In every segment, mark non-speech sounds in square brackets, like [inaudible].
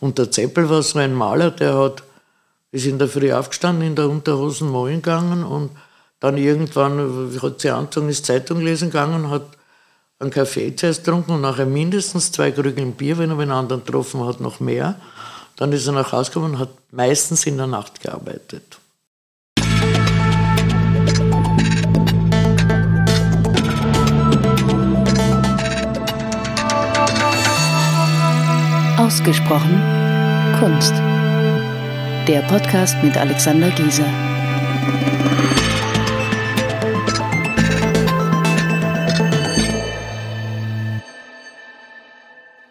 Und der Zeppel war so ein Maler, der hat, ist in der Früh aufgestanden, in der Unterhosen malen gegangen und dann irgendwann hat sie angezogen, ist Zeitung lesen gegangen, hat einen Kaffee zuerst getrunken und nachher mindestens zwei Krügeln Bier, wenn er einen anderen getroffen hat, noch mehr. Dann ist er nach Hause gekommen und hat meistens in der Nacht gearbeitet. Ausgesprochen Kunst. Der Podcast mit Alexander Gieser.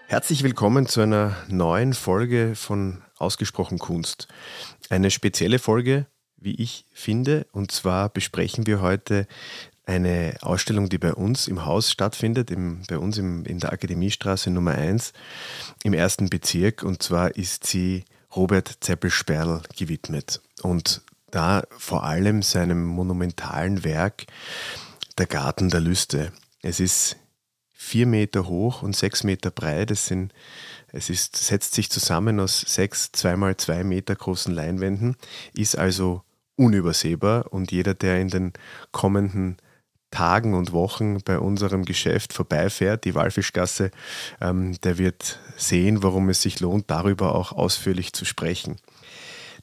Herzlich willkommen zu einer neuen Folge von Ausgesprochen Kunst. Eine spezielle Folge, wie ich finde, und zwar besprechen wir heute eine Ausstellung, die bei uns im Haus stattfindet, im, bei uns im, in der Akademiestraße Nummer 1 im ersten Bezirk. Und zwar ist sie Robert Zeppel-Sperl gewidmet. Und da vor allem seinem monumentalen Werk Der Garten der Lüste. Es ist vier Meter hoch und sechs Meter breit. Es, sind, es ist, setzt sich zusammen aus sechs zweimal zwei Meter großen Leinwänden, ist also unübersehbar und jeder, der in den kommenden Tagen und Wochen bei unserem Geschäft vorbeifährt, die Walfischgasse, ähm, der wird sehen, warum es sich lohnt, darüber auch ausführlich zu sprechen.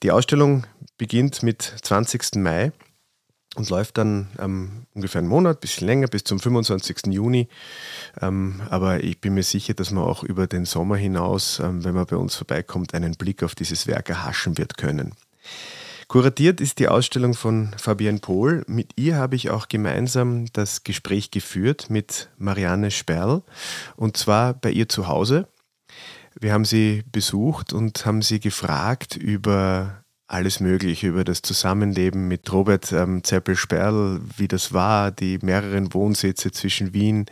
Die Ausstellung beginnt mit 20. Mai und läuft dann ähm, ungefähr einen Monat, ein bisschen länger, bis zum 25. Juni. Ähm, aber ich bin mir sicher, dass man auch über den Sommer hinaus, ähm, wenn man bei uns vorbeikommt, einen Blick auf dieses Werk erhaschen wird können. Kuratiert ist die Ausstellung von Fabienne Pohl. Mit ihr habe ich auch gemeinsam das Gespräch geführt mit Marianne Sperl und zwar bei ihr zu Hause. Wir haben sie besucht und haben sie gefragt über alles Mögliche, über das Zusammenleben mit Robert ähm, Zeppel-Sperl, wie das war, die mehreren Wohnsitze zwischen Wien,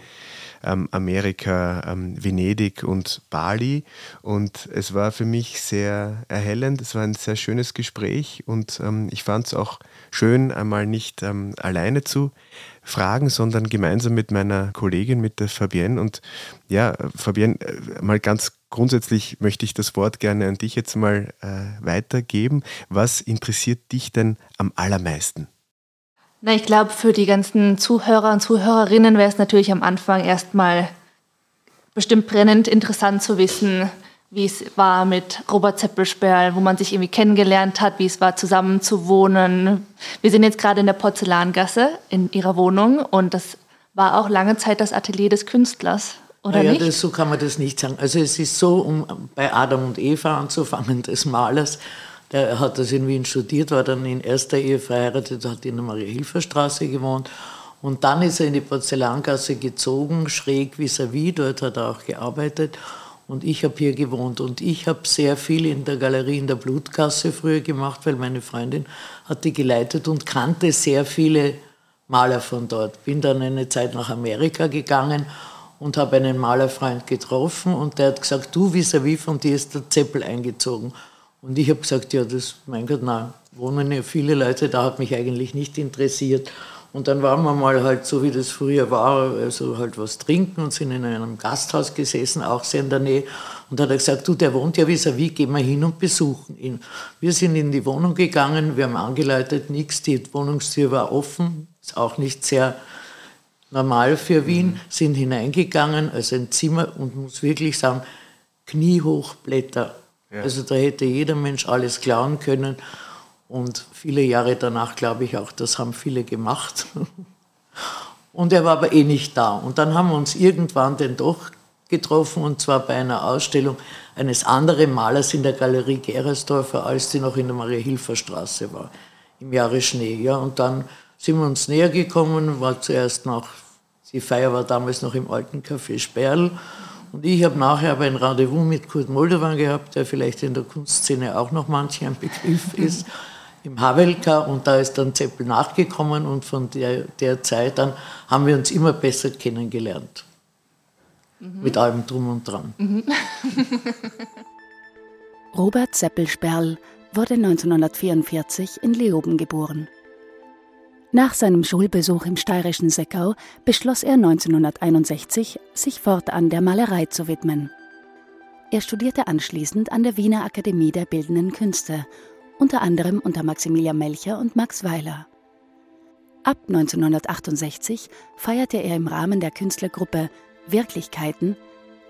ähm, Amerika, ähm, Venedig und Bali. Und es war für mich sehr erhellend. Es war ein sehr schönes Gespräch und ähm, ich fand es auch schön, einmal nicht ähm, alleine zu fragen, sondern gemeinsam mit meiner Kollegin, mit der Fabienne. Und ja, Fabienne, äh, mal ganz grundsätzlich möchte ich das Wort gerne an dich jetzt mal äh, weitergeben. Was interessiert dich denn am allermeisten? Na, ich glaube, für die ganzen Zuhörer und Zuhörerinnen wäre es natürlich am Anfang erstmal bestimmt brennend interessant zu wissen, wie es war mit Robert Zeppelsperl, wo man sich irgendwie kennengelernt hat, wie es war, zusammen zu wohnen. Wir sind jetzt gerade in der Porzellangasse in ihrer Wohnung und das war auch lange Zeit das Atelier des Künstlers, oder naja, nicht? Das, so kann man das nicht sagen. Also es ist so, um bei Adam und Eva anzufangen, [laughs] des Malers, der hat das in Wien studiert, war dann in erster Ehe verheiratet, hat in der Maria-Hilfer-Straße gewohnt. Und dann ist er in die Porzellangasse gezogen, schräg vis-à-vis, -vis, dort hat er auch gearbeitet. Und ich habe hier gewohnt. Und ich habe sehr viel in der Galerie in der Blutgasse früher gemacht, weil meine Freundin hat die geleitet und kannte sehr viele Maler von dort. Bin dann eine Zeit nach Amerika gegangen und habe einen Malerfreund getroffen und der hat gesagt, du vis-à-vis -vis von dir ist der Zeppel eingezogen. Und ich habe gesagt, ja, das, mein Gott, nein, wohnen ja viele Leute, da hat mich eigentlich nicht interessiert. Und dann waren wir mal halt so, wie das früher war, also halt was trinken und sind in einem Gasthaus gesessen, auch sehr in der Nähe. Und da hat er gesagt, du, der wohnt ja vis-à-vis, -vis, gehen wir hin und besuchen ihn. Wir sind in die Wohnung gegangen, wir haben angeleitet, nichts, die Wohnungstür war offen, ist auch nicht sehr normal für Wien, mhm. sind hineingegangen, also ein Zimmer und muss wirklich sagen, kniehoch Blätter also da hätte jeder Mensch alles klauen können. Und viele Jahre danach glaube ich auch, das haben viele gemacht. [laughs] Und er war aber eh nicht da. Und dann haben wir uns irgendwann denn doch getroffen, und zwar bei einer Ausstellung eines anderen Malers in der Galerie Gerersdorfer, als die noch in der Maria-Hilfer-Straße war, im Jahre Schnee. Ja, und dann sind wir uns näher gekommen, war zuerst noch, die Feier war damals noch im alten Café Sperl. Und ich habe nachher aber ein Rendezvous mit Kurt Moldovan gehabt, der vielleicht in der Kunstszene auch noch manch ein Begriff ist, [laughs] im Havelka. Und da ist dann Zeppel nachgekommen und von der, der Zeit an haben wir uns immer besser kennengelernt. Mhm. Mit allem Drum und Dran. Mhm. [laughs] Robert Seppel-Sperl wurde 1944 in Leoben geboren. Nach seinem Schulbesuch im steirischen Seckau beschloss er 1961, sich fortan der Malerei zu widmen. Er studierte anschließend an der Wiener Akademie der Bildenden Künste, unter anderem unter Maximilian Melcher und Max Weiler. Ab 1968 feierte er im Rahmen der Künstlergruppe Wirklichkeiten,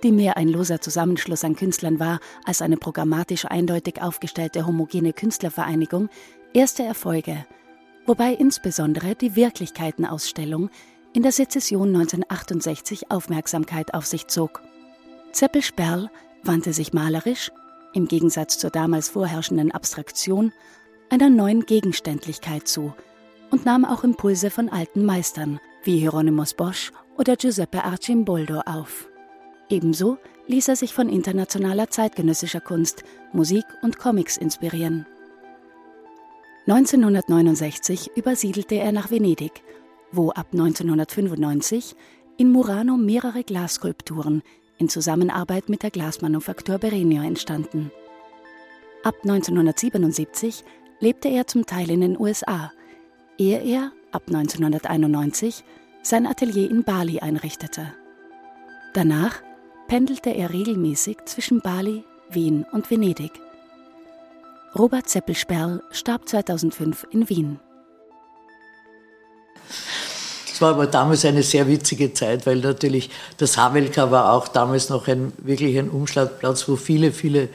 die mehr ein loser Zusammenschluss an Künstlern war als eine programmatisch eindeutig aufgestellte homogene Künstlervereinigung, erste Erfolge, wobei insbesondere die Wirklichkeitenausstellung in der Sezession 1968 Aufmerksamkeit auf sich zog. Zeppel Sperl wandte sich malerisch, im Gegensatz zur damals vorherrschenden Abstraktion, einer neuen Gegenständlichkeit zu und nahm auch Impulse von alten Meistern wie Hieronymus Bosch oder Giuseppe Arcimboldo auf. Ebenso ließ er sich von internationaler zeitgenössischer Kunst, Musik und Comics inspirieren. 1969 übersiedelte er nach Venedig, wo ab 1995 in Murano mehrere Glasskulpturen in Zusammenarbeit mit der Glasmanufaktur Berenio entstanden. Ab 1977 lebte er zum Teil in den USA, ehe er ab 1991 sein Atelier in Bali einrichtete. Danach pendelte er regelmäßig zwischen Bali, Wien und Venedig. Robert Zeppelsperl starb 2005 in Wien. War aber damals eine sehr witzige Zeit, weil natürlich das Havelka war auch damals noch ein, wirklich ein Umschlagplatz, wo viele, viele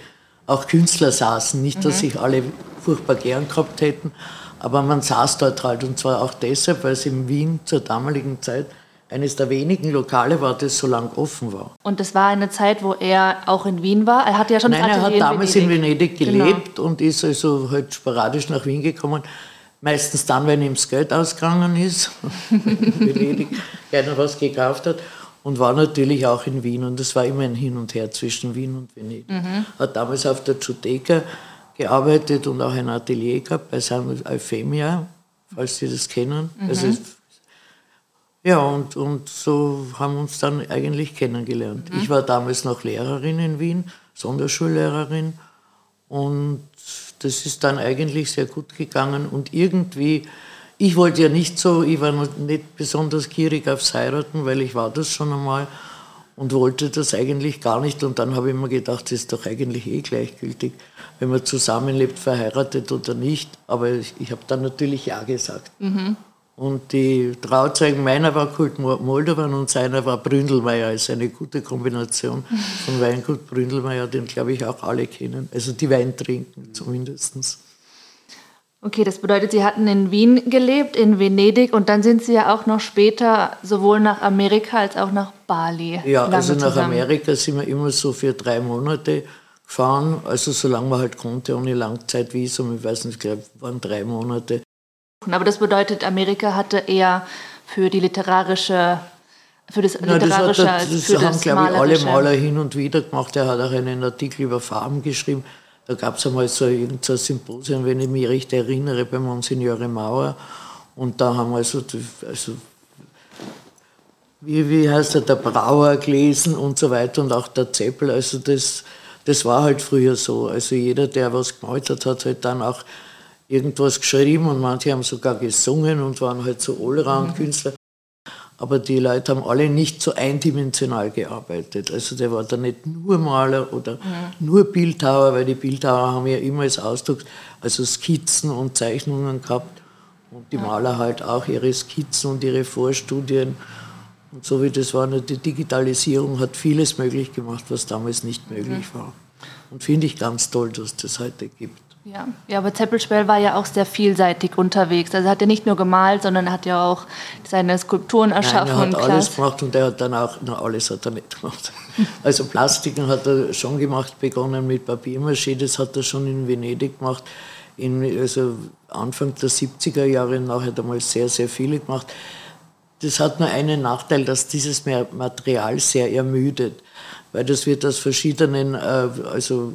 auch Künstler saßen. Nicht, dass mhm. sich alle furchtbar gern gehabt hätten, aber man saß dort halt. Und zwar auch deshalb, weil es in Wien zur damaligen Zeit eines der wenigen Lokale war, das so lang offen war. Und das war eine Zeit, wo er auch in Wien war? Er hat ja schon Nein, er hat damals in Venedig, in Venedig gelebt genau. und ist also halt sporadisch nach Wien gekommen. Meistens dann, wenn ihm das Geld ausgegangen ist, [laughs] Venedig gerne was gekauft hat. Und war natürlich auch in Wien. Und es war immer ein Hin und Her zwischen Wien und Venedig. Mhm. Hat damals auf der Giudecca gearbeitet und auch ein Atelier gehabt bei San Euphemia, falls Sie das kennen. Mhm. Also ja, und, und so haben wir uns dann eigentlich kennengelernt. Mhm. Ich war damals noch Lehrerin in Wien, Sonderschullehrerin. Und das ist dann eigentlich sehr gut gegangen. Und irgendwie, ich wollte ja nicht so, ich war nicht besonders gierig aufs Heiraten, weil ich war das schon einmal und wollte das eigentlich gar nicht. Und dann habe ich mir gedacht, das ist doch eigentlich eh gleichgültig, wenn man zusammenlebt, verheiratet oder nicht. Aber ich, ich habe dann natürlich Ja gesagt. Mhm. Und die Trauzeugen meiner war Kult Moldovan und seiner war Bründelmeier. Also eine gute Kombination von Weingut Bründelmeier, den glaube ich auch alle kennen. Also die Wein trinken zumindest. Okay, das bedeutet, Sie hatten in Wien gelebt, in Venedig und dann sind Sie ja auch noch später sowohl nach Amerika als auch nach Bali. Ja, also nach zusammen. Amerika sind wir immer so für drei Monate gefahren, also solange man halt konnte, ohne Langzeitvisum. Ich weiß nicht, ich glaube, waren drei Monate. Aber das bedeutet, Amerika hatte eher für die literarische für das literarische ja, das, hat, das, für haben, glaube ich, alle Maler hin und wieder gemacht. Er hat auch einen Artikel über Farben geschrieben. Da gab es einmal so ein Symposium, wenn ich mich recht erinnere, bei Monsignore Mauer. Und da haben wir also, also wie, wie heißt er, der Brauer gelesen und so weiter und auch der Zeppel. Also das, das war halt früher so. Also jeder, der was gemalt hat, hat halt dann auch irgendwas geschrieben und manche haben sogar gesungen und waren halt so Allround-Künstler. Aber die Leute haben alle nicht so eindimensional gearbeitet. Also der war da nicht nur Maler oder mhm. nur Bildhauer, weil die Bildhauer haben ja immer als Ausdruck, also Skizzen und Zeichnungen gehabt. Und die Maler halt auch ihre Skizzen und ihre Vorstudien. Und so wie das war, die Digitalisierung hat vieles möglich gemacht, was damals nicht möglich mhm. war. Und finde ich ganz toll, dass das heute gibt. Ja, ja aber Zeppelspell war ja auch sehr vielseitig unterwegs. Also er hat ja nicht nur gemalt, sondern er hat ja auch seine Skulpturen erschaffen. Nein, er hat alles gemacht und er hat dann auch, na, alles hat er nicht gemacht. [laughs] Also Plastiken hat er schon gemacht, begonnen mit Papiermaché, das hat er schon in Venedig gemacht. In, also Anfang der 70er Jahre nachher hat er mal sehr, sehr viele gemacht. Das hat nur einen Nachteil, dass dieses Material sehr ermüdet, weil das wird aus verschiedenen, äh, also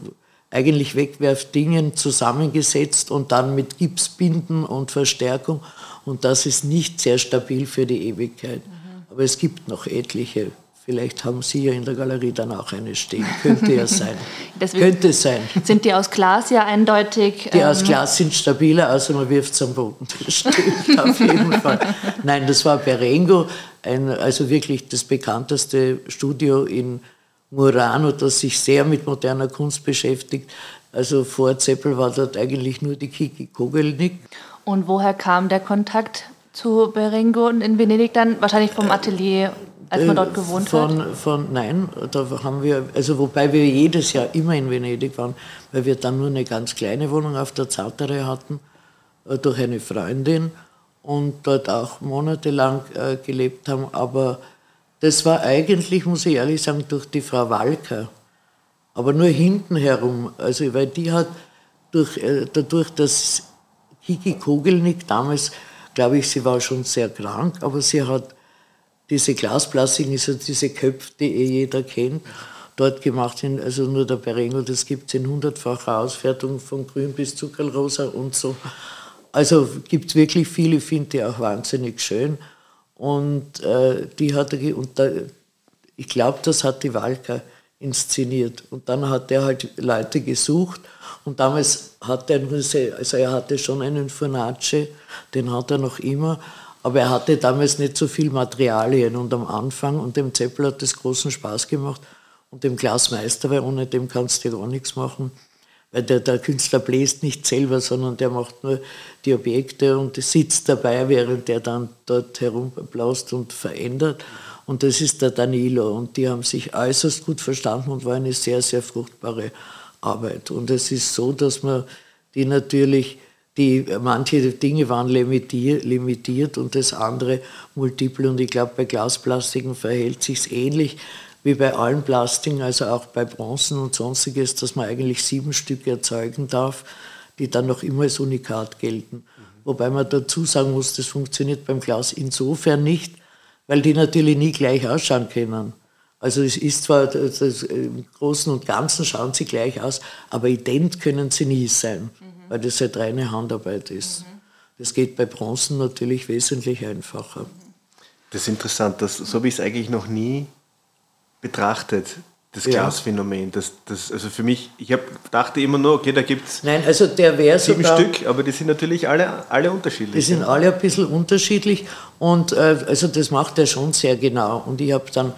eigentlich Wegwerfdingen zusammengesetzt und dann mit Gipsbinden und Verstärkung. Und das ist nicht sehr stabil für die Ewigkeit. Mhm. Aber es gibt noch etliche. Vielleicht haben Sie ja in der Galerie dann auch eine stehen. Könnte ja sein. [laughs] Könnte sein. Sind die aus Glas ja eindeutig? Die ähm aus Glas sind stabiler, außer man wirft es am Boden. Das stimmt auf jeden [laughs] Fall. Nein, das war Berengo, ein, also wirklich das bekannteste Studio in Murano, das sich sehr mit moderner Kunst beschäftigt. Also vor Zeppel war dort eigentlich nur die Kiki Kogelnick. Und woher kam der Kontakt zu Berengo in Venedig dann? Wahrscheinlich vom Atelier, als man dort gewohnt von, hat? Von, nein, da haben wir, also wobei wir jedes Jahr immer in Venedig waren, weil wir dann nur eine ganz kleine Wohnung auf der Zartere hatten, äh, durch eine Freundin und dort auch monatelang äh, gelebt haben. Aber das war eigentlich, muss ich ehrlich sagen, durch die Frau Walker. Aber nur hinten herum. Also, weil die hat durch, äh, dadurch, dass Kiki Kogelnick damals, glaube ich, sie war schon sehr krank, aber sie hat diese Glasplastiken, also diese Köpfe, die eh jeder kennt, dort gemacht. Also nur der Berengo, das gibt es in hundertfacher Ausfertigung von grün bis zuckerrosa und so. Also gibt es wirklich viele, ich finde die auch wahnsinnig schön. Und äh, die hat er, und da, ich glaube, das hat die Walker inszeniert. Und dann hat er halt Leute gesucht und damals hatte er nur, also er hatte schon einen Fornace, den hat er noch immer, aber er hatte damals nicht so viel Materialien und am Anfang und dem Zeppel hat das großen Spaß gemacht und dem Glasmeister, weil ohne dem kannst du gar nichts machen. Weil der, der Künstler bläst nicht selber, sondern der macht nur die Objekte und sitzt dabei, während der dann dort herumblaust und verändert. Und das ist der Danilo. Und die haben sich äußerst gut verstanden und war eine sehr, sehr fruchtbare Arbeit. Und es ist so, dass man die natürlich, die, manche Dinge waren limitiert, limitiert und das andere multiple. Und ich glaube, bei Glasplastiken verhält sich ähnlich wie bei allen Plastiken, also auch bei Bronzen und sonstiges, dass man eigentlich sieben Stücke erzeugen darf, die dann noch immer als Unikat gelten. Mhm. Wobei man dazu sagen muss, das funktioniert beim Glas insofern nicht, weil die natürlich nie gleich ausschauen können. Also es ist zwar, das, das, im Großen und Ganzen schauen sie gleich aus, aber ident können sie nie sein, mhm. weil das halt reine Handarbeit ist. Mhm. Das geht bei Bronzen natürlich wesentlich einfacher. Das ist interessant, das, so habe ich es eigentlich noch nie betrachtet, das Glasphänomen. Das, das, also für mich, ich hab, dachte immer nur, okay, da gibt es Nein, also der wäre sieben sogar, Stück, aber die sind natürlich alle, alle unterschiedlich. Die sind alle ein bisschen unterschiedlich und äh, also das macht er schon sehr genau. Und ich habe dann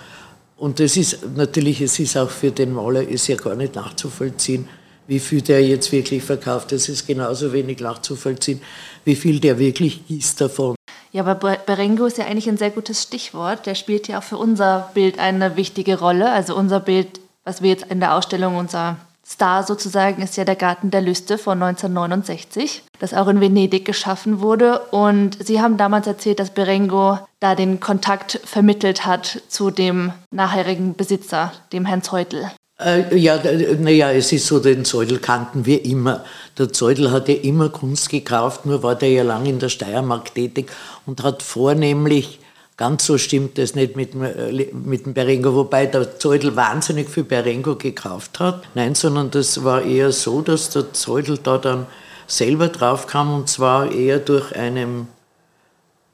und das ist natürlich, es ist auch für den Maler ist ja gar nicht nachzuvollziehen, wie viel der jetzt wirklich verkauft. Es ist genauso wenig nachzuvollziehen, wie viel der wirklich gießt davon. Ja, aber Berengo ist ja eigentlich ein sehr gutes Stichwort. Der spielt ja auch für unser Bild eine wichtige Rolle. Also unser Bild, was wir jetzt in der Ausstellung unser Star sozusagen ist ja der Garten der Lüste von 1969, das auch in Venedig geschaffen wurde. Und Sie haben damals erzählt, dass Berengo da den Kontakt vermittelt hat zu dem nachherigen Besitzer, dem Herrn Zeutel. Äh, ja, naja, es ist so, den Zeudel kannten wir immer. Der Zeudel hat ja immer Kunst gekauft, nur war der ja lange in der Steiermark tätig und hat vornehmlich Ganz so stimmt es nicht mit, äh, mit dem Berengo, wobei der Zeudel wahnsinnig viel Berengo gekauft hat. Nein, sondern das war eher so, dass der Zeudel da dann selber drauf kam und zwar eher durch einen,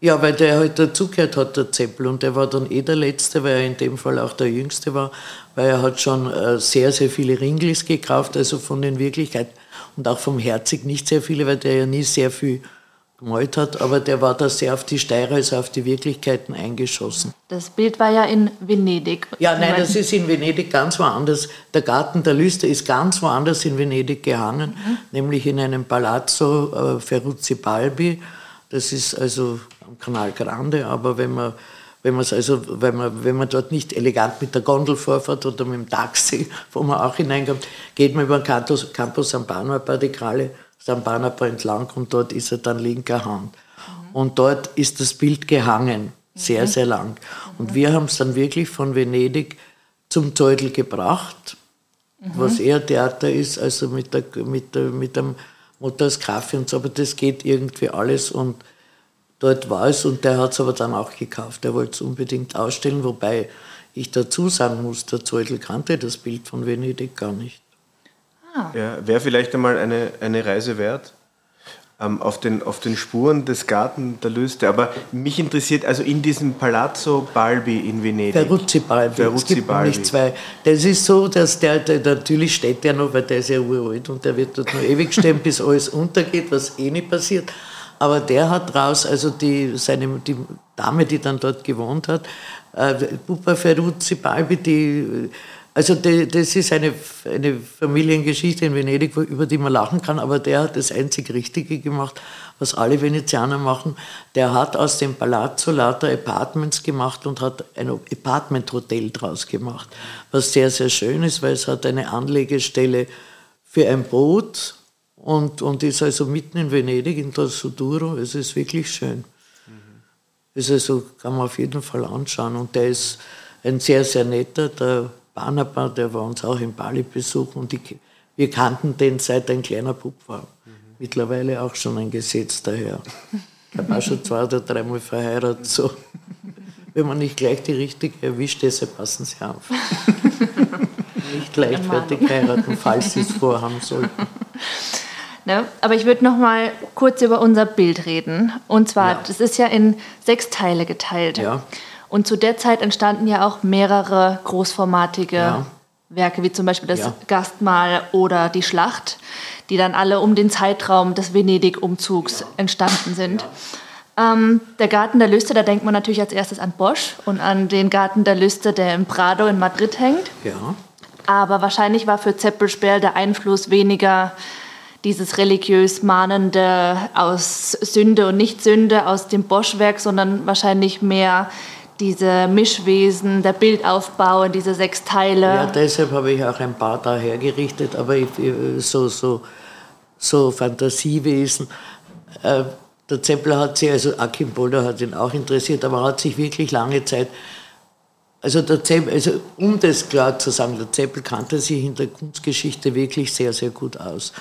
ja, weil der halt dazugehört hat, der Zeppel, und der war dann eh der Letzte, weil er in dem Fall auch der Jüngste war, weil er hat schon äh, sehr, sehr viele Ringlis gekauft, also von den Wirklichkeiten und auch vom Herzig nicht sehr viele, weil der ja nie sehr viel gemalt hat, aber der war da sehr auf die Steirer, also auf die Wirklichkeiten eingeschossen. Das Bild war ja in Venedig. Ja, nein, das ist in Venedig ganz woanders. Der Garten der Lüste ist ganz woanders in Venedig gehangen, mhm. nämlich in einem Palazzo äh, Ferrucci Balbi. Das ist also am Kanal Grande, aber wenn man wenn man also, wenn man, wenn man dort nicht elegant mit der Gondel vorfährt oder mit dem Taxi, [laughs] wo man auch hineinkommt, geht man über den Campus, Campus San Pano Badicale St. Barnabas entlang und dort ist er dann linker Hand. Mhm. Und dort ist das Bild gehangen, sehr, mhm. sehr lang. Und wir haben es dann wirklich von Venedig zum Zeudel gebracht, mhm. was eher Theater ist, also mit, der, mit, der, mit dem Mutters Kaffee und so, aber das geht irgendwie alles und dort war es und der hat es aber dann auch gekauft. Er wollte es unbedingt ausstellen, wobei ich dazu sagen muss, der Zeudel kannte das Bild von Venedig gar nicht. Ah. Ja, Wäre vielleicht einmal eine, eine Reise wert auf, den, auf den Spuren des Garten der Löste. Aber mich interessiert, also in diesem Palazzo Balbi in Venedig. Ferrucci Balbi. Ferrucci es gibt Balbi. nicht zwei. Das ist so, dass der, der, natürlich steht der noch, weil der ist ja uralt und der wird dort noch ewig stehen, [laughs] bis alles untergeht, was eh nicht passiert. Aber der hat raus, also die, seine, die Dame, die dann dort gewohnt hat, äh, Pupa Ferrucci Balbi, die Also die, das ist eine, eine Familiengeschichte in Venedig, über die man lachen kann, aber der hat das einzig Richtige gemacht, was alle Venezianer machen. Der hat aus dem Palazzo lauter Apartments gemacht und hat ein Apartment-Hotel draus gemacht, was sehr, sehr schön ist, weil es hat eine Anlegestelle für ein Boot und, und ist also mitten in Venedig, in der Suduro. Es ist wirklich schön. Mhm. Ist also, kann man auf jeden Fall anschauen. Und der ist ein sehr, sehr netter, der Banaba, der war uns auch in Bali besuchen und ich, wir kannten den seit ein kleiner Bub war. Mhm. Mittlerweile auch schon ein gesetzter Herr. [laughs] Er war schon zwei oder dreimal verheiratet. So. Wenn man nicht gleich die richtige erwischt, deshalb passen Sie auf. [laughs] nicht leichtfertig heiraten, falls Sie es vorhaben sollten. [laughs] Ne? Aber ich würde noch mal kurz über unser Bild reden. Und zwar, ja. das ist ja in sechs Teile geteilt. Ja. Und zu der Zeit entstanden ja auch mehrere großformatige ja. Werke, wie zum Beispiel das ja. Gastmahl oder die Schlacht, die dann alle um den Zeitraum des Venedig-Umzugs entstanden sind. Ähm, der Garten der Lüste, da denkt man natürlich als erstes an Bosch und an den Garten der Lüste, der im Prado in Madrid hängt. Ja. Aber wahrscheinlich war für Zeppelsperl der Einfluss weniger dieses religiös Mahnende aus Sünde und Nicht-Sünde aus dem Bosch-Werk, sondern wahrscheinlich mehr diese Mischwesen, der Bildaufbau in diese sechs Teile. Ja, deshalb habe ich auch ein paar da hergerichtet, aber ich, so, so, so Fantasiewesen. Äh, der Zeppler hat sich, also Akim Bolder hat ihn auch interessiert, aber hat sich wirklich lange Zeit, also, der Zeppel, also um das klar zu sagen, der Zeppel kannte sich in der Kunstgeschichte wirklich sehr, sehr gut aus.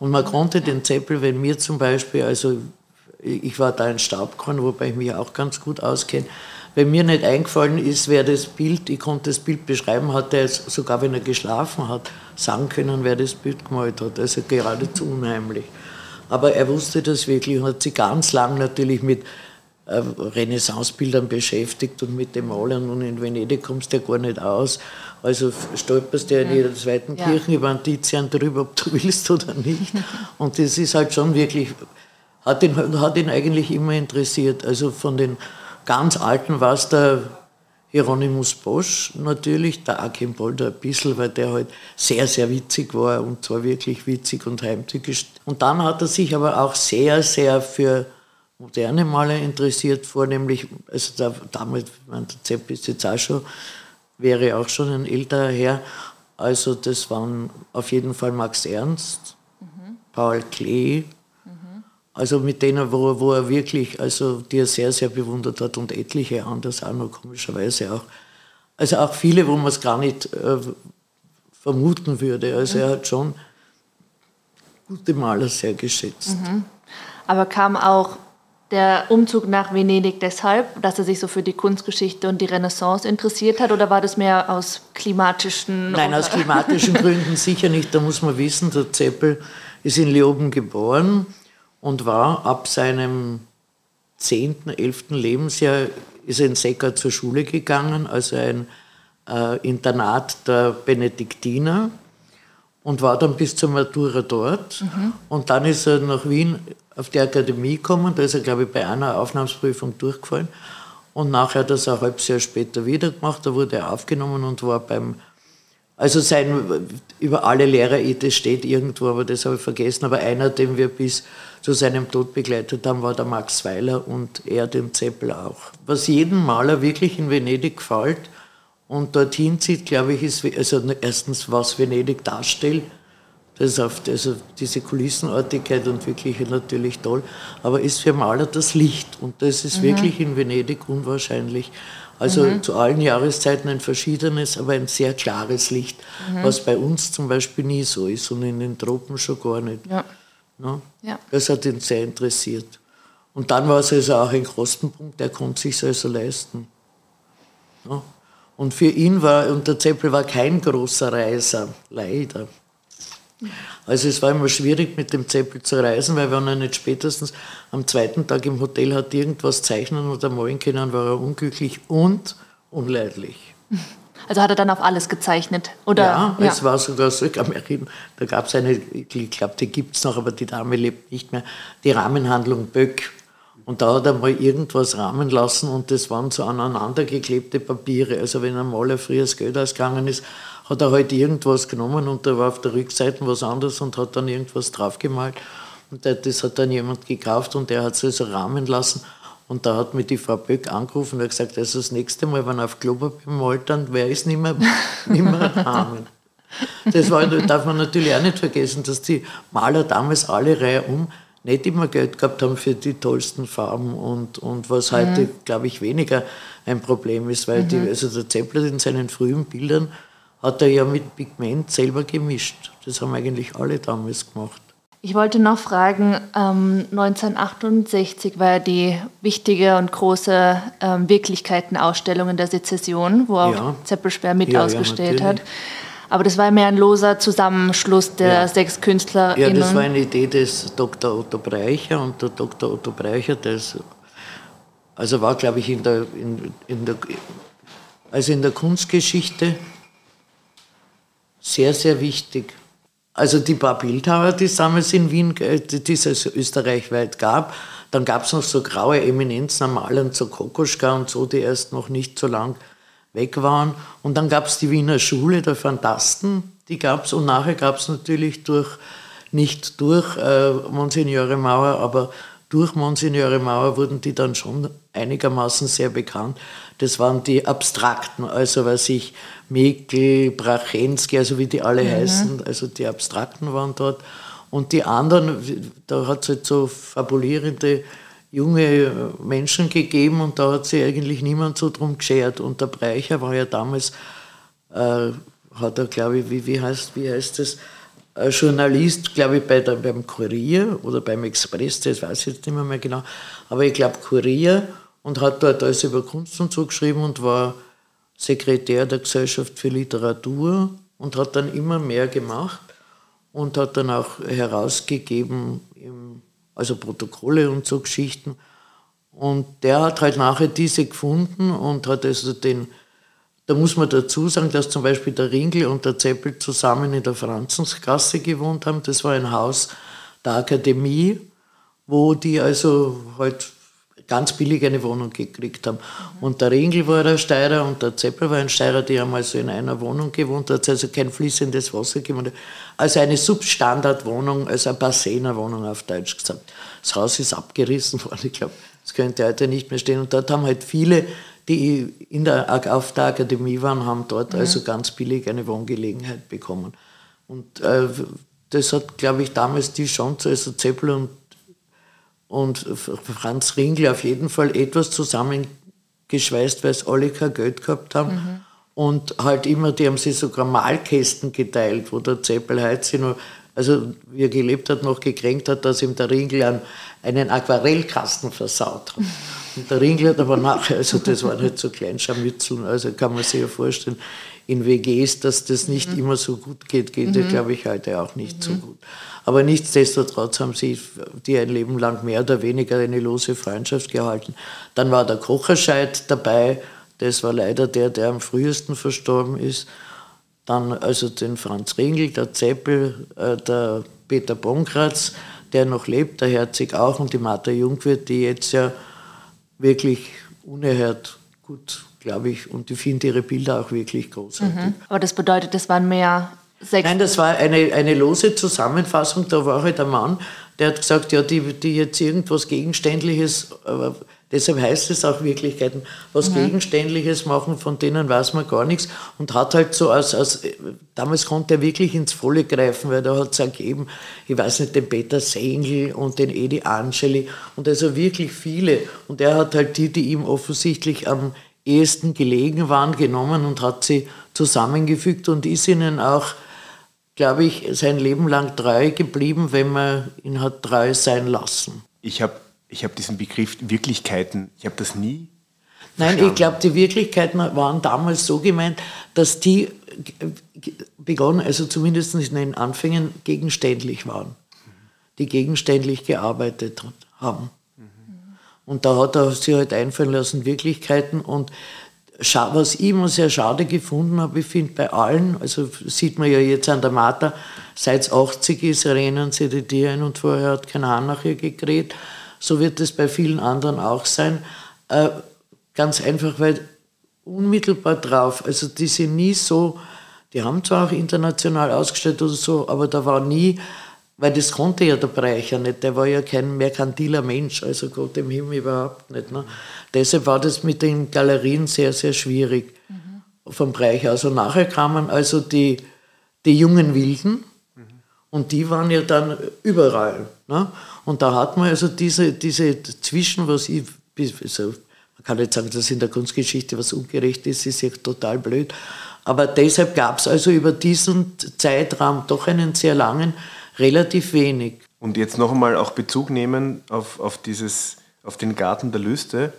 Und man konnte den Zeppel, wenn mir zum Beispiel, also ich war da ein Staubkorn, wobei ich mich auch ganz gut auskenne, wenn mir nicht eingefallen ist, wer das Bild, ich konnte das Bild beschreiben, hat er sogar wenn er geschlafen hat, sagen können, wer das Bild gemalt hat. Also geradezu unheimlich. Aber er wusste das wirklich und hat sich ganz lang natürlich mit äh, Renaissancebildern beschäftigt und mit dem Malern. Und in Venedig kommst du ja gar nicht aus. Also stolperst du ja in jeder zweiten ja. Kirche über einen Tizian drüber, ob du willst oder nicht. [laughs] Und das ist halt schon wirklich, hat ihn, hat ihn eigentlich immer interessiert. Also von den Ganz alten war es der Hieronymus Bosch natürlich, der Akim Bolder ein bisschen, weil der halt sehr, sehr witzig war und zwar wirklich witzig und heimtückisch. Und dann hat er sich aber auch sehr, sehr für moderne Maler interessiert, vornehmlich, also der, damals, der Zepp ist jetzt auch schon, wäre auch schon ein älterer Herr, also das waren auf jeden Fall Max Ernst, mhm. Paul Klee, also mit denen, wo, wo er wirklich, also die er sehr, sehr bewundert hat und etliche anders auch noch komischerweise auch. Also auch viele, wo man es gar nicht äh, vermuten würde. Also mhm. er hat schon gute Maler sehr geschätzt. Mhm. Aber kam auch der Umzug nach Venedig deshalb, dass er sich so für die Kunstgeschichte und die Renaissance interessiert hat oder war das mehr aus klimatischen Nein, aus klimatischen Gründen sicher nicht. Da muss man wissen, der Zeppel ist in Leoben geboren und war ab seinem 10., 11. Lebensjahr ist er in Secker zur Schule gegangen, also ein äh, Internat der Benediktiner und war dann bis zur Matura dort. Mhm. Und dann ist er nach Wien auf die Akademie gekommen, da ist er, glaube ich, bei einer Aufnahmsprüfung durchgefallen. Und nachher hat er es ein halbes Jahr später wieder gemacht, da wurde er aufgenommen und war beim also sein, über alle Lehrer, das steht irgendwo, aber das habe ich vergessen. Aber einer, den wir bis zu seinem Tod begleitet haben, war der Max Weiler und er den Zeppel auch. Was jedem Maler wirklich in Venedig gefällt und dorthin zieht, glaube ich, ist, also erstens, was Venedig darstellt, das ist auf, also diese Kulissenartigkeit und wirklich natürlich toll, aber ist für Maler das Licht und das ist mhm. wirklich in Venedig unwahrscheinlich. Also mhm. zu allen Jahreszeiten ein verschiedenes, aber ein sehr klares Licht, mhm. was bei uns zum Beispiel nie so ist und in den Tropen schon gar nicht. Ja. Ja? ja. Das hat ihn sehr interessiert. Und dann war es also auch ein Kostenpunkt, der konnte sich also leisten. Ja? Und für ihn war, und der Zeppel war kein großer Reiser, leider. Also es war immer schwierig mit dem Zeppel zu reisen, weil wenn er nicht spätestens am zweiten Tag im Hotel hat irgendwas zeichnen oder malen können, war er unglücklich und unleidlich. Also hat er dann auf alles gezeichnet? Oder? Ja, ja. es war sogar so, ich kann mich erinnern, da gab es eine, ich glaube, die gibt es noch, aber die Dame lebt nicht mehr, die Rahmenhandlung Böck. Und da hat er mal irgendwas rahmen lassen und das waren so aneinandergeklebte Papiere. Also wenn ein Maler früher das Geld ausgegangen ist, hat er halt irgendwas genommen und da war auf der Rückseite was anderes und hat dann irgendwas draufgemalt. Und das hat dann jemand gekauft und der hat es also rahmen lassen. Und da hat mich die Frau Böck angerufen und hat gesagt, also das nächste Mal, wenn er auf Klopapier malt, dann wäre es nicht mehr, [laughs] nicht mehr Rahmen. Das war, darf man natürlich auch nicht vergessen, dass die Maler damals alle Reihe um nicht immer Geld gehabt haben für die tollsten Farben und, und was heute, mhm. glaube ich, weniger ein Problem ist, weil mhm. die, also der Zeppler in seinen frühen Bildern hat er ja mit Pigment selber gemischt. Das haben eigentlich alle damals gemacht. Ich wollte noch fragen, ähm, 1968 war ja die wichtige und große ähm, Wirklichkeitenausstellung der Sezession, wo auch ja. Zeppelsperr mit ja, ausgestellt ja, hat. Aber das war mehr ein loser Zusammenschluss der sechs Künstler. Ja, das war eine Idee des Dr. Otto Breicher und der Dr. Otto Breicher, der ist, also war, glaube ich, in der, in, in der, also in der Kunstgeschichte sehr, sehr wichtig. Also die paar Bildhauer, die es damals in Wien, äh, die es österreichweit gab, dann gab es noch so graue Eminenzen am Malen, so Kokoschka und so, die erst noch nicht so lang weg waren. Und dann gab es die Wiener Schule der Fantasten, die gab es. Und nachher gab es natürlich durch, nicht durch äh, Monsignore Mauer, aber durch Monsignore Mauer wurden die dann schon einigermaßen sehr bekannt. Das waren die Abstrakten, also was ich, Mikl, Brachensky, also wie die alle mhm. heißen, also die Abstrakten waren dort. Und die anderen, da hat es halt so fabulierende junge Menschen gegeben und da hat sich eigentlich niemand so drum geschert. Und der Breicher war ja damals, äh, hat er, glaube ich, wie, wie, heißt, wie heißt das, Journalist, glaube ich, bei der, beim Kurier oder beim Express, das weiß ich jetzt nicht mehr, mehr genau, aber ich glaube Kurier und hat dort alles über Kunst und so geschrieben und war Sekretär der Gesellschaft für Literatur und hat dann immer mehr gemacht und hat dann auch herausgegeben also Protokolle und so Geschichten. Und der hat halt nachher diese gefunden und hat also den, da muss man dazu sagen, dass zum Beispiel der Ringel und der Zeppel zusammen in der Franzensgasse gewohnt haben. Das war ein Haus der Akademie, wo die also halt ganz billig eine Wohnung gekriegt haben. Und der Ringel war ein Steirer und der Zeppel war ein Steirer, die haben also in einer Wohnung gewohnt, da hat also kein fließendes Wasser gegeben. Also eine Substandardwohnung, also eine Bassener-Wohnung auf Deutsch gesagt. Das Haus ist abgerissen [laughs] worden, ich glaube, das könnte heute nicht mehr stehen. Und dort haben halt viele, die in der, auf der Akademie waren, haben dort mhm. also ganz billig eine Wohngelegenheit bekommen. Und äh, das hat, glaube ich, damals die Chance, also Zeppel und und Franz Ringel auf jeden Fall etwas zusammengeschweißt, weil es alle kein Geld gehabt haben. Mhm. Und halt immer, die haben sich sogar Malkästen geteilt, wo der Zeppel heute noch, also wie er gelebt hat, noch gekränkt hat, dass ihm der Ringel einen, einen Aquarellkasten versaut hat. [laughs] Und der Ringel hat aber nachher, also das waren halt so Kleinscharmützeln, also kann man sich ja vorstellen, in WGs, dass das nicht mhm. immer so gut geht, geht mhm. ja, glaube ich, heute auch nicht mhm. so gut. Aber nichtsdestotrotz haben sie die ein Leben lang mehr oder weniger eine lose Freundschaft gehalten. Dann war der Kocherscheid dabei, das war leider der, der am frühesten verstorben ist. Dann also den Franz Ringel, der Zeppel, äh, der Peter Bonkratz, der noch lebt, der Herzig auch und die Martha Jungwirth, die jetzt ja wirklich unerhört gut, glaube ich, und ich finde ihre Bilder auch wirklich großartig. Mhm. Aber das bedeutet, es waren mehr Sechs. Nein, das war eine, eine lose Zusammenfassung. Da war halt ein Mann, der hat gesagt, ja, die, die jetzt irgendwas Gegenständliches, deshalb heißt es auch Wirklichkeiten, was mhm. Gegenständliches machen, von denen weiß man gar nichts. Und hat halt so als, als damals konnte er wirklich ins Volle greifen, weil da hat es gegeben, ich weiß nicht, den Peter Sengel und den Edi Angeli und also wirklich viele. Und er hat halt die, die ihm offensichtlich am ehesten gelegen waren, genommen und hat sie zusammengefügt und ist ihnen auch glaube ich, sein Leben lang treu geblieben, wenn man ihn hat treu sein lassen. Ich habe ich hab diesen Begriff Wirklichkeiten, ich habe das nie. Nein, verstanden. ich glaube, die Wirklichkeiten waren damals so gemeint, dass die begonnen, also zumindest in den Anfängen, gegenständlich waren. Die gegenständlich gearbeitet haben. Und da hat er sich halt einfallen lassen, Wirklichkeiten und was ich immer sehr schade gefunden habe, ich finde bei allen, also sieht man ja jetzt an der Martha, seit es 80 ist, erinnern Sie die ein und vorher hat kein Hahn nach ihr gekräht. So wird es bei vielen anderen auch sein. Äh, ganz einfach, weil unmittelbar drauf, also die sind nie so, Die haben zwar auch international ausgestellt oder so, aber da war nie, weil das konnte ja der Breicher nicht, der war ja kein merkantiler Mensch, also Gott im Himmel überhaupt nicht. Ne? Deshalb war das mit den Galerien sehr, sehr schwierig mhm. vom Breicher. Also nachher kamen also die, die jungen Wilden. Und die waren ja dann überall. Ne? Und da hat man also diese, diese Zwischen, was ich, also man kann nicht sagen, dass in der Kunstgeschichte was ungerecht ist, ist ja total blöd. Aber deshalb gab es also über diesen Zeitraum doch einen sehr langen, relativ wenig. Und jetzt noch einmal auch Bezug nehmen auf, auf, dieses, auf den Garten der Lüste.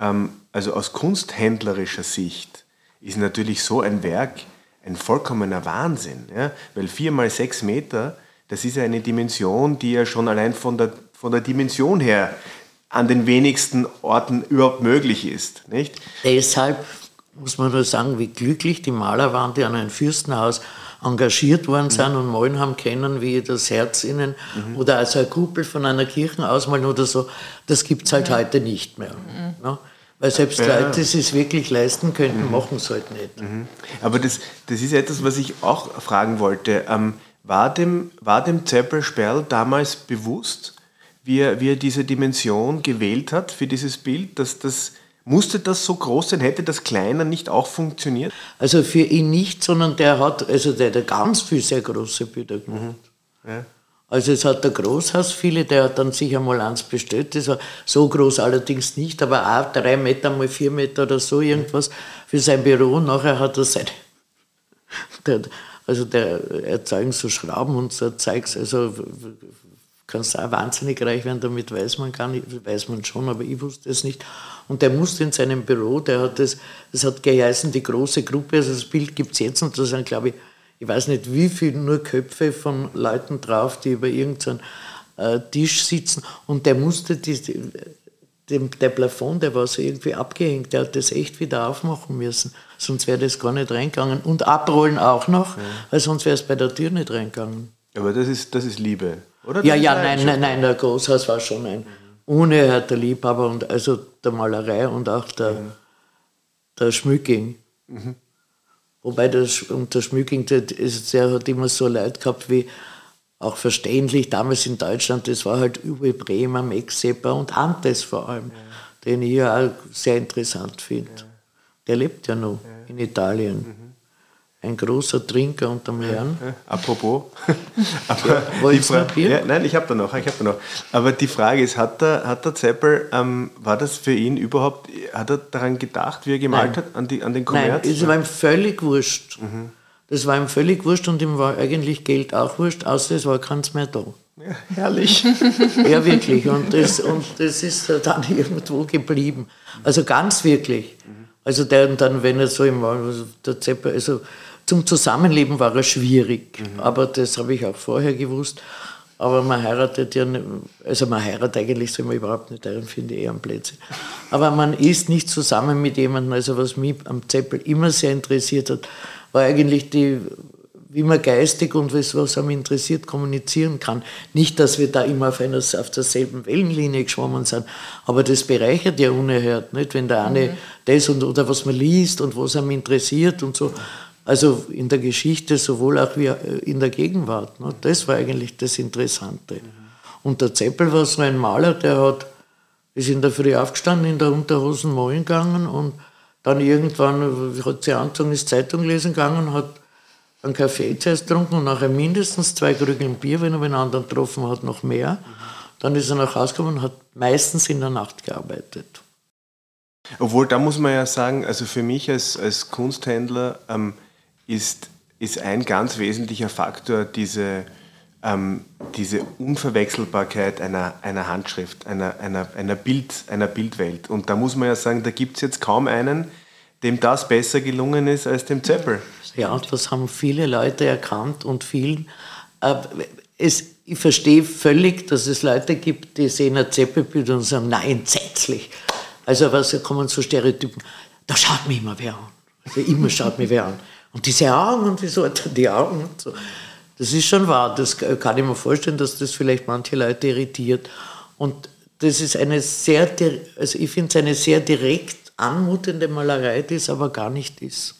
Ähm, also aus kunsthändlerischer Sicht ist natürlich so ein Werk ein vollkommener Wahnsinn. Ja? Weil vier mal sechs Meter, das ist ja eine Dimension, die ja schon allein von der, von der Dimension her an den wenigsten Orten überhaupt möglich ist. Nicht? Deshalb muss man nur sagen, wie glücklich die Maler waren, die an ein Fürstenhaus engagiert worden sind mhm. und malen haben können, wie das Herz ihnen mhm. oder also eine Kuppel von einer Kirche ausmalen oder so. Das gibt es halt mhm. heute nicht mehr. Mhm. Ne? Weil selbst ja. Leute, die es wirklich leisten könnten, mhm. machen es halt nicht. Mhm. Aber das, das ist etwas, was ich auch fragen wollte. Ähm, war dem, war dem Zeppel Sperl damals bewusst, wie er, wie er diese Dimension gewählt hat für dieses Bild, dass das musste das so groß sein? Hätte das kleiner nicht auch funktioniert? Also für ihn nicht, sondern der hat, also der hat ganz viele sehr große Bilder gemacht. Mhm. Ja. Also es hat der Großhaus viele, der hat dann sicher mal eins bestellt, das war so groß allerdings nicht, aber auch drei Meter mal vier Meter oder so irgendwas für sein Büro. Nachher hat er seine, der, also der erzeugen so Schrauben und so Zeugs, also kannst auch wahnsinnig reich werden, damit weiß man gar nicht, weiß man schon, aber ich wusste es nicht. Und der musste in seinem Büro, der hat das, das hat geheißen, die große Gruppe, also das Bild gibt es jetzt und da sind, glaube ich, ich weiß nicht wie viele nur Köpfe von Leuten drauf, die über irgendeinen äh, Tisch sitzen und der musste die, dem, der Plafond, der war so irgendwie abgehängt, der hat das echt wieder aufmachen müssen, sonst wäre das gar nicht reingegangen und abrollen auch noch, ja. weil sonst wäre es bei der Tür nicht reingegangen. Aber das ist, das ist Liebe. Oder? Ja, ja, nein, nein, nein, der Großhaus war schon ein unerhörter Liebhaber und also der Malerei und auch der, mhm. der Schmücking. Mhm. Wobei das, und der Schmücking, der, der hat immer so Leid gehabt wie, auch verständlich, damals in Deutschland, das war halt Uwe Bremer, Max Sepper und Antes vor allem, ja. den ich ja auch sehr interessant finde. Ja. Der lebt ja noch ja. in Italien. Mhm ein großer Trinker unterm Herrn. Ja, apropos. [laughs] Aber ja, die Frage, ja, nein, ich habe da noch, ich habe da noch. Aber die Frage ist, hat der, hat der Zeppel, ähm, war das für ihn überhaupt, hat er daran gedacht, wie er gemalt nein. hat, an, die, an den Kommerz? Nein, es war ihm völlig wurscht. Mhm. Das war ihm völlig wurscht und ihm war eigentlich Geld auch wurscht, außer es war keins mehr da. Ja, herrlich. [laughs] ja, wirklich. Und das, und das ist dann [laughs] irgendwo geblieben. Also ganz wirklich. Also der, dann, wenn er so im der Zeppel, also zum Zusammenleben war er schwierig, mhm. aber das habe ich auch vorher gewusst. Aber man heiratet ja, also man heiratet eigentlich, soll man überhaupt nicht heiraten, finde ich eher am Plätzchen. Aber man ist nicht zusammen mit jemandem, also was mich am Zeppel immer sehr interessiert hat, war eigentlich die, wie man geistig und was, was einem interessiert kommunizieren kann. Nicht, dass wir da immer auf, einer, auf derselben Wellenlinie geschwommen sind, aber das bereichert ja unerhört, nicht? wenn der eine mhm. das und, oder was man liest und was einem interessiert und so. Also in der Geschichte sowohl auch wie äh, in der Gegenwart. Ne? Das war eigentlich das Interessante. Und der Zeppel war so ein Maler, der hat, ist in der Früh aufgestanden, in der Unterhosen malen gegangen und dann irgendwann hat sie angezogen, ist Zeitung lesen gegangen, hat einen Kaffee zuerst getrunken und nachher mindestens zwei Krügeln Bier, wenn er einen anderen getroffen hat, noch mehr. Dann ist er nach Hause gekommen und hat meistens in der Nacht gearbeitet. Obwohl, da muss man ja sagen, also für mich als, als Kunsthändler, ähm, ist, ist ein ganz wesentlicher Faktor diese, ähm, diese Unverwechselbarkeit einer, einer Handschrift, einer, einer, einer, Bild, einer Bildwelt. Und da muss man ja sagen, da gibt es jetzt kaum einen, dem das besser gelungen ist als dem Zeppel. Ja, das haben viele Leute erkannt und vielen. Äh, es, ich verstehe völlig, dass es Leute gibt, die sehen ein Zeppelbild und sagen, nein, entsetzlich. Also was kommen so Stereotypen, da schaut mich immer wer an. Also immer schaut mich wer an. Und diese Augen und wieso die Augen und so. Das ist schon wahr. Das kann ich mir vorstellen, dass das vielleicht manche Leute irritiert. Und das ist eine sehr, also ich finde es eine sehr direkt anmutende Malerei, die es aber gar nicht ist.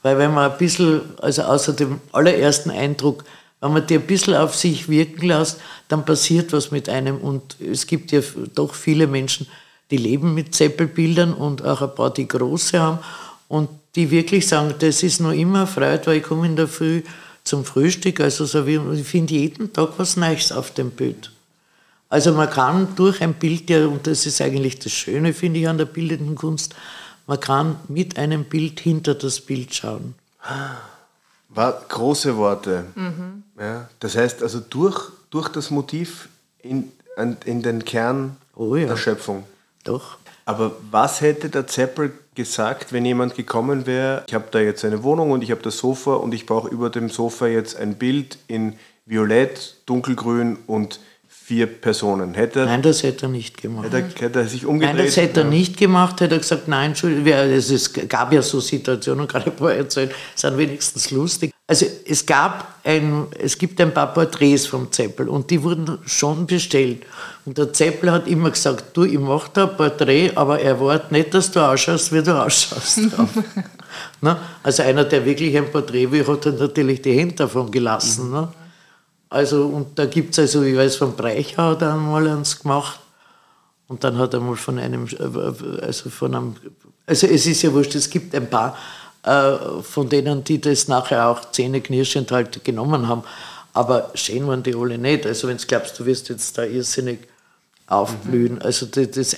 Weil wenn man ein bisschen, also außer dem allerersten Eindruck, wenn man die ein bisschen auf sich wirken lässt, dann passiert was mit einem. Und es gibt ja doch viele Menschen, die leben mit Zeppelbildern und auch ein paar, die große haben und die wirklich sagen, das ist noch immer Freude, weil ich komme in der Früh zum Frühstück, also so wie, ich finde jeden Tag was Neues auf dem Bild. Also man kann durch ein Bild, ja, und das ist eigentlich das Schöne, finde ich, an der bildenden Kunst, man kann mit einem Bild hinter das Bild schauen. War große Worte. Mhm. Ja, das heißt also durch, durch das Motiv in, in den Kern oh ja. der Schöpfung. Doch. Aber was hätte der Zeppel gesagt, wenn jemand gekommen wäre, ich habe da jetzt eine Wohnung und ich habe das Sofa und ich brauche über dem Sofa jetzt ein Bild in Violett, Dunkelgrün und vier Personen. Hätte nein, das hätte er nicht gemacht. Hätte er, hätte er sich umgedreht? Nein, das hätte er nicht gemacht. Hätte er gesagt, nein, Entschuldigung, es gab ja so Situationen, [laughs] gerade ein paar erzählt, sind wenigstens lustig. Also es gab ein, es gibt ein paar Porträts vom Zeppel und die wurden schon bestellt. Und der Zeppel hat immer gesagt, du, ich mache da ein Porträt, aber erwarte nicht, dass du ausschaust, wie du ausschaust. [laughs] ne? Also einer, der wirklich ein Porträt will, hat dann natürlich die Hände davon gelassen. Mhm. Ne? Also, und da gibt es also, ich weiß, von Breichau hat er einmal eins gemacht. Und dann hat er mal von einem, also von einem, also es ist ja wurscht, es gibt ein paar äh, von denen, die das nachher auch zähneknirschend halt genommen haben. Aber schön waren die alle nicht. Also wenn du glaubst, du wirst jetzt da irrsinnig aufblühen, mhm. also das, das,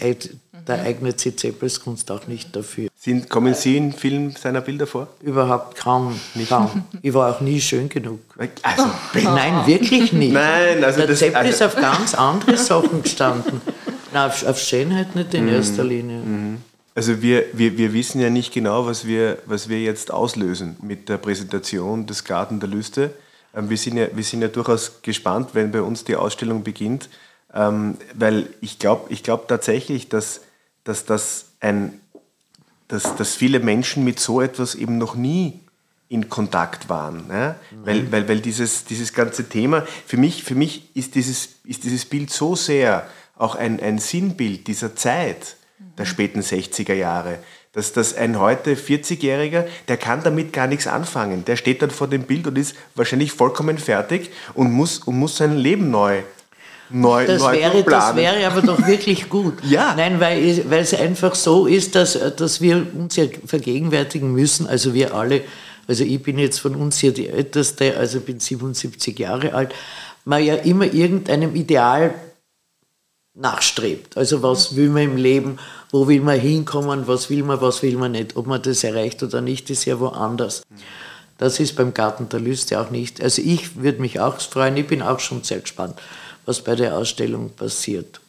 da eignet sich Zeppels Kunst auch nicht dafür. Sind, kommen Sie in vielen seiner Bilder vor? Überhaupt kaum. Nicht. kaum. Ich war auch nie schön genug. Also, [laughs] Nein, wirklich nicht. Nein, also Der das, Zeppel also ist auf ganz andere Sachen gestanden. Nein, auf, auf Schönheit nicht in mhm. erster Linie. Mhm. Also wir, wir, wir wissen ja nicht genau, was wir, was wir jetzt auslösen mit der Präsentation des Garten der Lüste. Ähm, wir sind ja, wir sind ja durchaus gespannt, wenn bei uns die Ausstellung beginnt, ähm, weil ich glaube ich glaub tatsächlich, dass, dass, das ein, dass, dass viele Menschen mit so etwas eben noch nie in Kontakt waren. Ja? Mhm. Weil, weil, weil dieses, dieses ganze Thema, für mich, für mich ist, dieses, ist dieses Bild so sehr auch ein, ein Sinnbild dieser Zeit der späten 60er Jahre. Dass, dass ein heute 40-Jähriger, der kann damit gar nichts anfangen. Der steht dann vor dem Bild und ist wahrscheinlich vollkommen fertig und muss, und muss sein Leben neu Neu, das, neu wäre, das wäre aber doch wirklich gut. [laughs] ja. Nein, weil, weil es einfach so ist, dass, dass wir uns ja vergegenwärtigen müssen, also wir alle, also ich bin jetzt von uns hier die Älteste, also bin 77 Jahre alt, man ja immer irgendeinem Ideal nachstrebt. Also was will man im Leben, wo will man hinkommen, was will man, was will man nicht. Ob man das erreicht oder nicht, ist ja woanders. Das ist beim Garten der Lüste auch nicht. Also ich würde mich auch freuen, ich bin auch schon sehr gespannt, was bei der Ausstellung passiert.